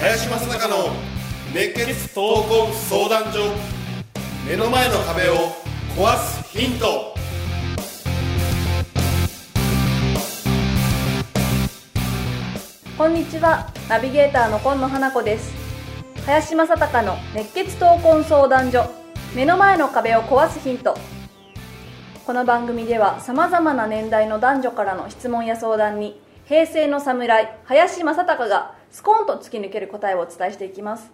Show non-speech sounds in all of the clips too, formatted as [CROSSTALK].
林正孝の熱血闘魂相談所目の前の壁を壊すヒント。こんにちは。ナビゲーターの今野花子です。林正孝の熱血闘魂相談所。目の前の壁を壊すヒント。この番組ではさまざまな年代の男女からの質問や相談に平成の侍林正孝がスコーンと突き抜ける答えをお伝えしていきます。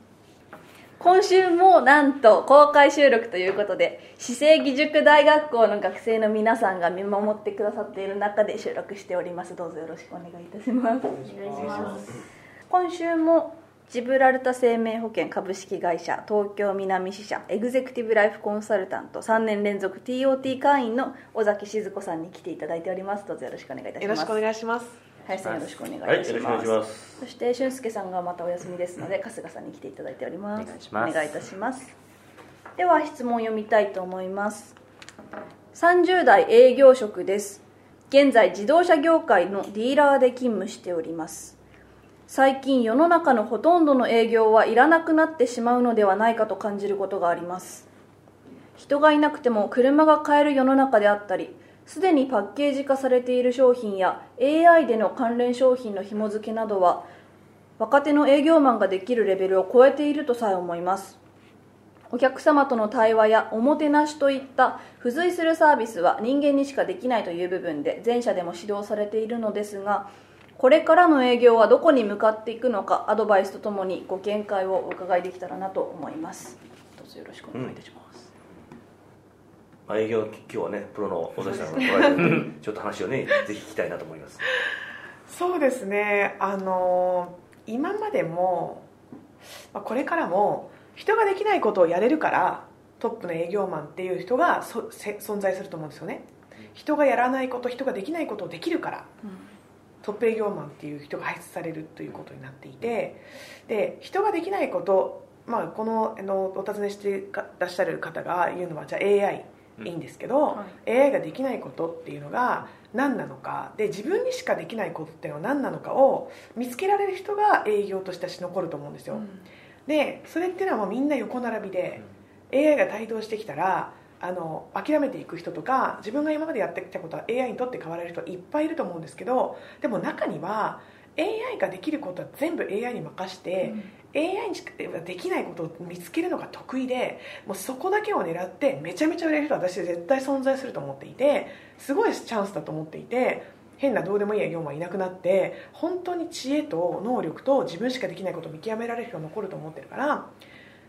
今週もなんと公開収録ということで市政義塾大学校の学生の皆さんが見守ってくださっている中で収録しております。どうぞよろしくお願いいたします。お願いします。今週もジブラルタ生命保険株式会社東京南支社エグゼクティブライフコンサルタント3年連続 TOT 会員の尾崎静子さんに来ていただいております。どうぞよろしくお願いいたします。よろしくお願いします。林さんよろしくお願いいたしはいよろしくお願ます,、いします。そして俊介さんがまたお休みですので春日さんに来ていただいております。お願いします。お願いいたします。では質問を読みたいと思います。30代営業職です。現在自動車業界のディーラーで勤務しております最近世の中のほとんどの営業はいらなくなってしまうのではないかと感じることがあります。人がいなくても車が買える世の中であったりすでにパッケージ化されている商品や AI での関連商品の紐付けなどは若手の営業マンができるレベルを超えているとさえ思います。お客様との対話やおもてなしといった付随するサービスは人間にしかできないという部分で前者でも指導されているのですがこれからの営業はどこに向かっていくのかアドバイスとともにご見解をお伺いできたらなと思います。どうぞよろしくお願いいたします、まあ、営業今日はねプロの尾崎さんが来られてるちょっと話をね [LAUGHS] ぜひ聞きたいなと思います。そうですね。あの今までも、まあ、これからも人ができないことをやれるからトップの営業マンっていう人がそせ存在すると思うんですよね。人がやらないこと人ができないことをできるからトップ営業マンっていう人が輩出されるということになっていてで人ができないこと、まあ、このあのお尋ねしてらっしゃる方が言うのはじゃあ AI いいんですけど、は AI ができないことっていうのが何なのか。で自分にしかできないことっていうのは何なのかを見つけられる人が営業として残ると思うんですよ、でそれっていうのはもうみんな横並びで、AI が台頭してきたらあの諦めていく人とか自分が今までやってきたことは AI にとって変われる人いっぱいいると思うんですけどでも中には AI ができることは全部 AI に任して、AI にしかできないことを見つけるのが得意でもうそこだけを狙ってめちゃめちゃ売れる人は私絶対存在すると思っていてすごいチャンスだと思っていて変などうでもいい営業マンいなくなって本当に知恵と能力と自分しかできないことを見極められる人が残ると思ってるから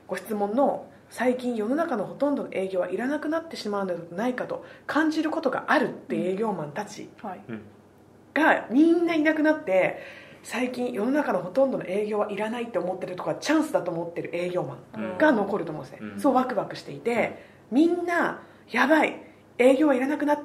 ご質問の最近世の中のほとんどの営業はいらなくなってしまうのではないかと感じることがあるっていう営業マンたち。はい。がみんないなくなって最近世の中のほとんどの営業はいらないって思ってるとかチャンスだと思ってる営業マンが残ると思うんですね、うん。そうワクワクしていてみんなやばい営業はいらなくなる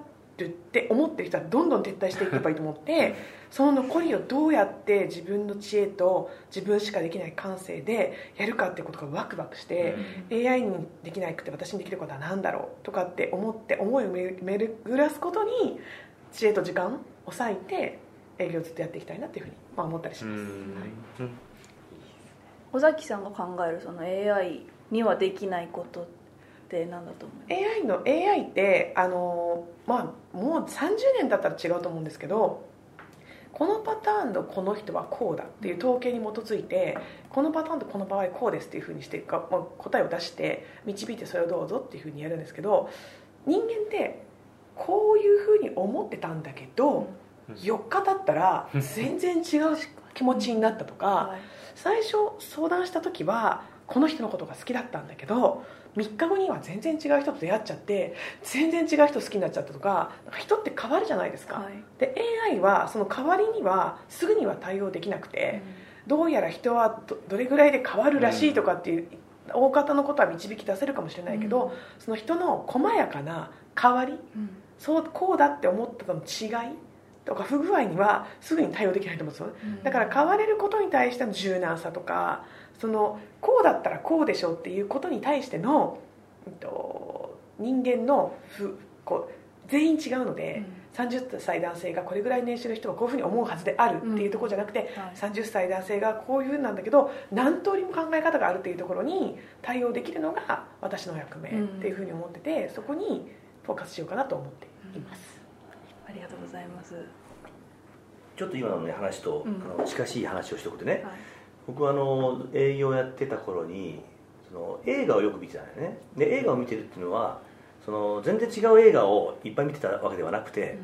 って思ってる人はどんどん撤退していけばいいと思ってその残りをどうやって自分の知恵と自分しかできない感性でやるかってことがワクワクして、AI にできなくて私にできることは何だろうとかって思って思いを巡らすことに知恵と時間を割いて営業をずっとやっていきたいなっていうふうに、まあ、思ったりします、うん。尾崎さんが考えるその AI にはできないことって何だと思います。AI の AI ってあの、まあ、もう30年だったら違うと思うんですけどこのパターンのこの人はこうだっていう統計に基づいてこのパターンとこの場合こうですっていうふうにしてか、まあ、答えを出して導いてそれをどうぞっていうふうにやるんですけど人間ってこういうふうに思ってたんだけど4日経ったら全然違う気持ちになったとか [LAUGHS] はい。最初相談した時はこの人のことが好きだったんだけど3日後には全然違う人と出会っちゃって全然違う人好きになっちゃったとか人って変わるじゃないですか、はい。で AI はその代わりにはすぐには対応できなくて、どうやら人はどどれぐらいで変わるらしいとかっていう、大方のことは導き出せるかもしれないけど、うん。その人の細やかな変わりうん。そうこうだって思ったの違いっとか不具合にはすぐに対応できないと思うんですよ、だから変われることに対しての柔軟さとかそのこうだったらこうでしょうっていうことに対しての、えっと、人間のふこう全員違うので、うん、30歳男性がこれぐらい年収の人はこういうふうに思うはずであるっていうところじゃなくて、うん。はい、30歳男性がこういうふうなんだけど何通りも考え方があるっていうところに対応できるのが私の役目っていうふうに思ってて、そこにフォーカスしようかなと思っています、ありがとうございます。ちょっと今の、ね、話と、あの近しい話をしておくとね、はい、僕はあの営業やってた頃にその映画をよく見てたんだよね。で映画を見てるっていうのはその全然違う映画をいっぱい見てたわけではなくて、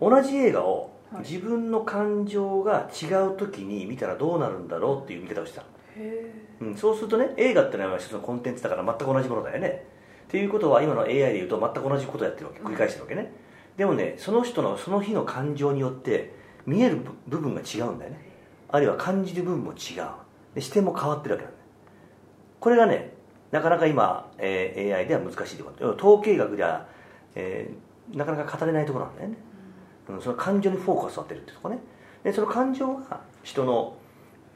うん、同じ映画を自分の感情が違う時に見たらどうなるんだろうっていう見方をしてた。うん、そうするとね映画ってのは一つのコンテンツだから全く同じものだよね。っていうことは今の AI でいうと全く同じことをやってるわけ。繰り返してるわけね、うん、でもねその人のその日の感情によって見える部分が違うんだよねあるいは感じる部分も違う。で視点も変わってるわけなんだこれがねなかなか今、えー、AI では難しいところ統計学では、えー、なかなか語れないところなんだよね、うん、その感情にフォーカスを当てるってとこね。でその感情が人の、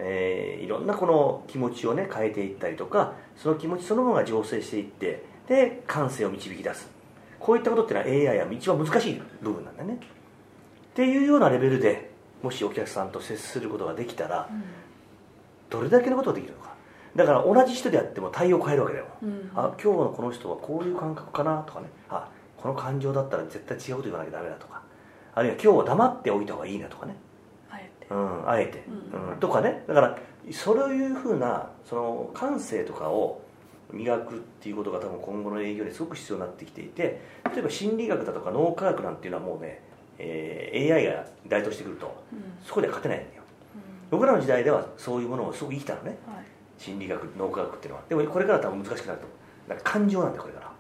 えー、いろんなこの気持ちをね変えていったりとかその気持ちそのものが醸成していってで感性を導き出す。こういったことっていうのは AI は一番難しい部分なんだよね。っていうようなレベルでもしお客さんと接することができたら、どれだけのことができるのか。だから同じ人であっても対応を変えるわけだよ、うん、あ今日のこの人はこういう感覚かなとかね。あこの感情だったら絶対違うこと言わなきゃダメだとか。あるいは今日は黙っておいた方がいいなとかね。あえて、うん、あえて、うん、とかね。だからそういうふうなその感性とかを磨くっていうことが多分今後の営業ですごく必要になってきていて例えば心理学だとか脳科学なんていうのはもうね、えー、AI が台頭してくると、そこでは勝てないんだよ、僕らの時代ではそういうものをすごく生きたのね、はい。心理学脳科学っていうのは。でもこれから多分難しくなると。か感情なんだこれから。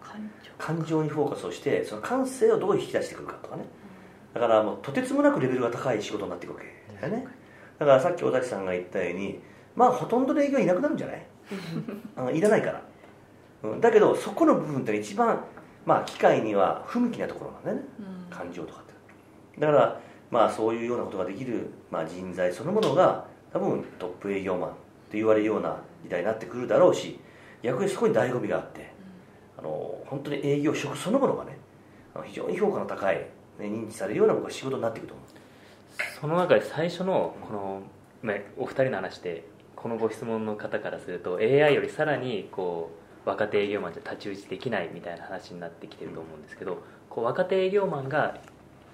感情。にフォーカスをしてその感性をどう引き出してくるかとかね。だからもうとてつもなくレベルが高い仕事になっていくわけだよね。だからさっき尾崎さんが言ったようにまあほとんどの営業いなくなるんじゃない？あ [LAUGHS] いらないから、うん、だけどそこの部分って一番まあ機械には不向きなところなんだよね、うん、感情とかってだからまあそういうようなことができる、まあ、人材そのものが多分トップ営業マンって言われるような時代になってくるだろうし逆にそこに醍醐味があって、あの本当に営業職そのものがね非常に評価の高い、ね、認知されるような僕は仕事になっていくと思う。その中で最初のこの、まあ、お二人の話でこのご質問の方からすると AI よりさらにこう若手営業マンじゃ太刀打ちできないみたいな話になってきてると思うんですけどこう若手営業マンが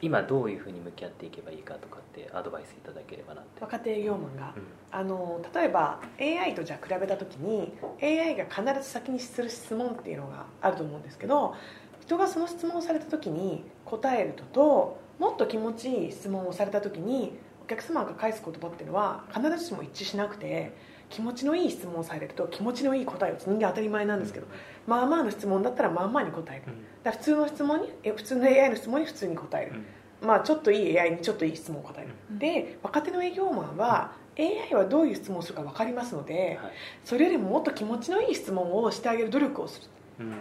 今どういうふうに向き合っていけばいいかとかってアドバイスいただければなって。若手営業マンが、うん、あの例えば AI とじゃ比べた時に AI が必ず先にする質問っていうのがあると思うんですけど人がその質問をされた時に答えるとともっと気持ちいい質問をされた時にお客様が返す言葉っていうのは必ずしも一致しなくて気持ちのいい質問をされると気持ちのいい答えを人間当たり前なんですけど、まあまあの質問だったらまあまあに答える、だ普通の質問に普通の AI の質問に普通に答える、まあ、ちょっといい AI にちょっといい質問を答える、うん、で若手の営業マンは AI はどういう質問をするか分かりますので、はい、それよりももっと気持ちのいい質問をしてあげる努力をする、うん、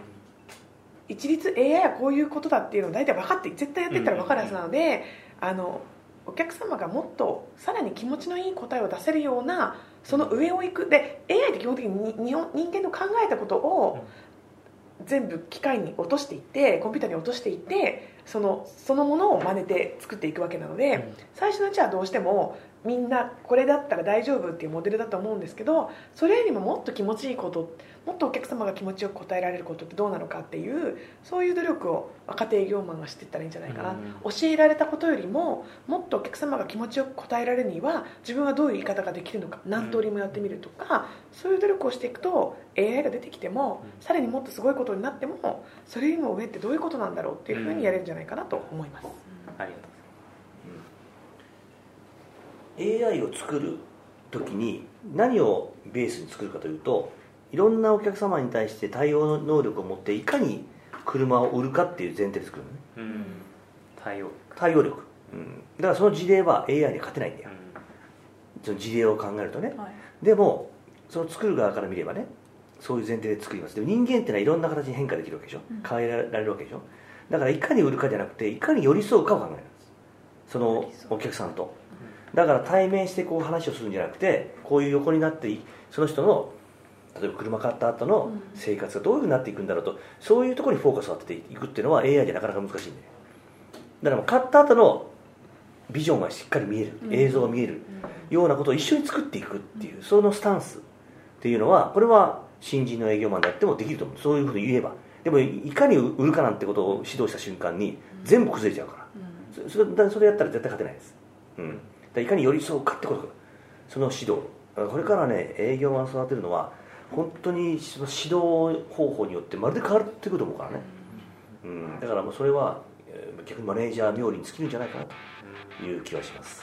一律 AI はこういうことだっていうのを大体分かって絶対やってったら分かるはずなので、あのお客様がもっとさらに気持ちのいい答えを出せるようなその上を行く。で AI って基本的に人間の考えたことを全部機械に落としていってコンピューターに落としていってそのそのものを真似て作っていくわけなので、うん、最初のうちはどうしてもみんなこれだったら大丈夫っていうモデルだと思うんですけどそれよりももっと気持ちいいこともっとお客様が気持ちよく答えられることってどうなのかっていうそういう努力を若手営業マンがしていったらいいんじゃないかな、うん、教えられたことよりももっとお客様が気持ちよく答えられるには自分はどういう言い方ができるのか何通りもやってみるとか、うん、そういう努力をしていくと AI が出てきても、さらにもっとすごいことになってもそれよりも上ってどういうことなんだろうっていうふうにやれるんじゃないかなと思います。ありがとう AI を作る時に何をベースに作るかというといろんなお客様に対して対応能力を持っていかに車を売るかっていう前提で作るのね、うん、対応。対応力、うん、だからその事例は AI に勝てないんだよ、うん、その事例を考えるとね、はい、でもその作る側から見ればねそういう前提で作ります。でも人間っていうのはいろんな形に変化できるわけでしょ、変えられるわけでしょ。だからいかに売るかじゃなくていかに寄り添うかを考えるんです。そのお客さんとだから対面してこう話をするんじゃなくてこういう横になってその人の例えば車買った後の生活がどういうふうになっていくんだろうとそういうところにフォーカスを当てていくっていうのは AI じゃなかなか難しいんで。だから買った後のビジョンがしっかり見える。映像が見える。ようなことを一緒に作っていくっていうそのスタンスっていうのはこれは新人の営業マンであってもできると思う。そういうこと言えば。でもいかに売るかなんてことを指導した瞬間に全部崩れちゃうから、それそれやったら絶対勝てないです、うん、いかに寄り添うかってこと。その指導。これからね営業マン育てるのは本当にその指導方法によってまるで変わってくると思うからね、うん、だからもうそれは逆にマネージャー冥利に尽きるんじゃないかなと。いう気はします。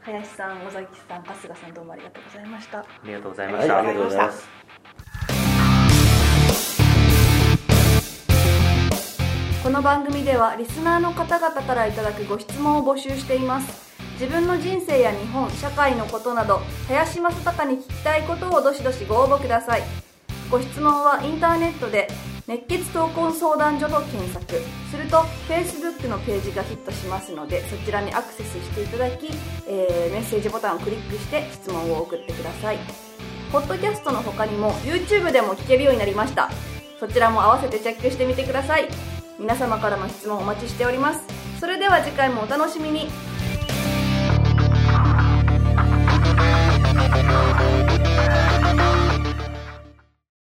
林さん尾崎さん春日さんどうもありがとうございました。ありがとうございました、ありがとうございます。この番組ではリスナーの方々からいただくご質問を募集しています自分の人生や日本社会のことなど林正孝に聞きたいことをどしどしご応募ください。ご質問はインターネットで熱血闘魂相談所と検索。すると Facebook のページがヒットしますのでそちらにアクセスしていただき、えー、メッセージボタンをクリックして質問を送ってください。ポッドキャストの他にも YouTube でも聞けるようになりました。そちらも合わせてチェックしてみてください。皆様からの質問お待ちしております。それでは次回もお楽しみに。Thank you.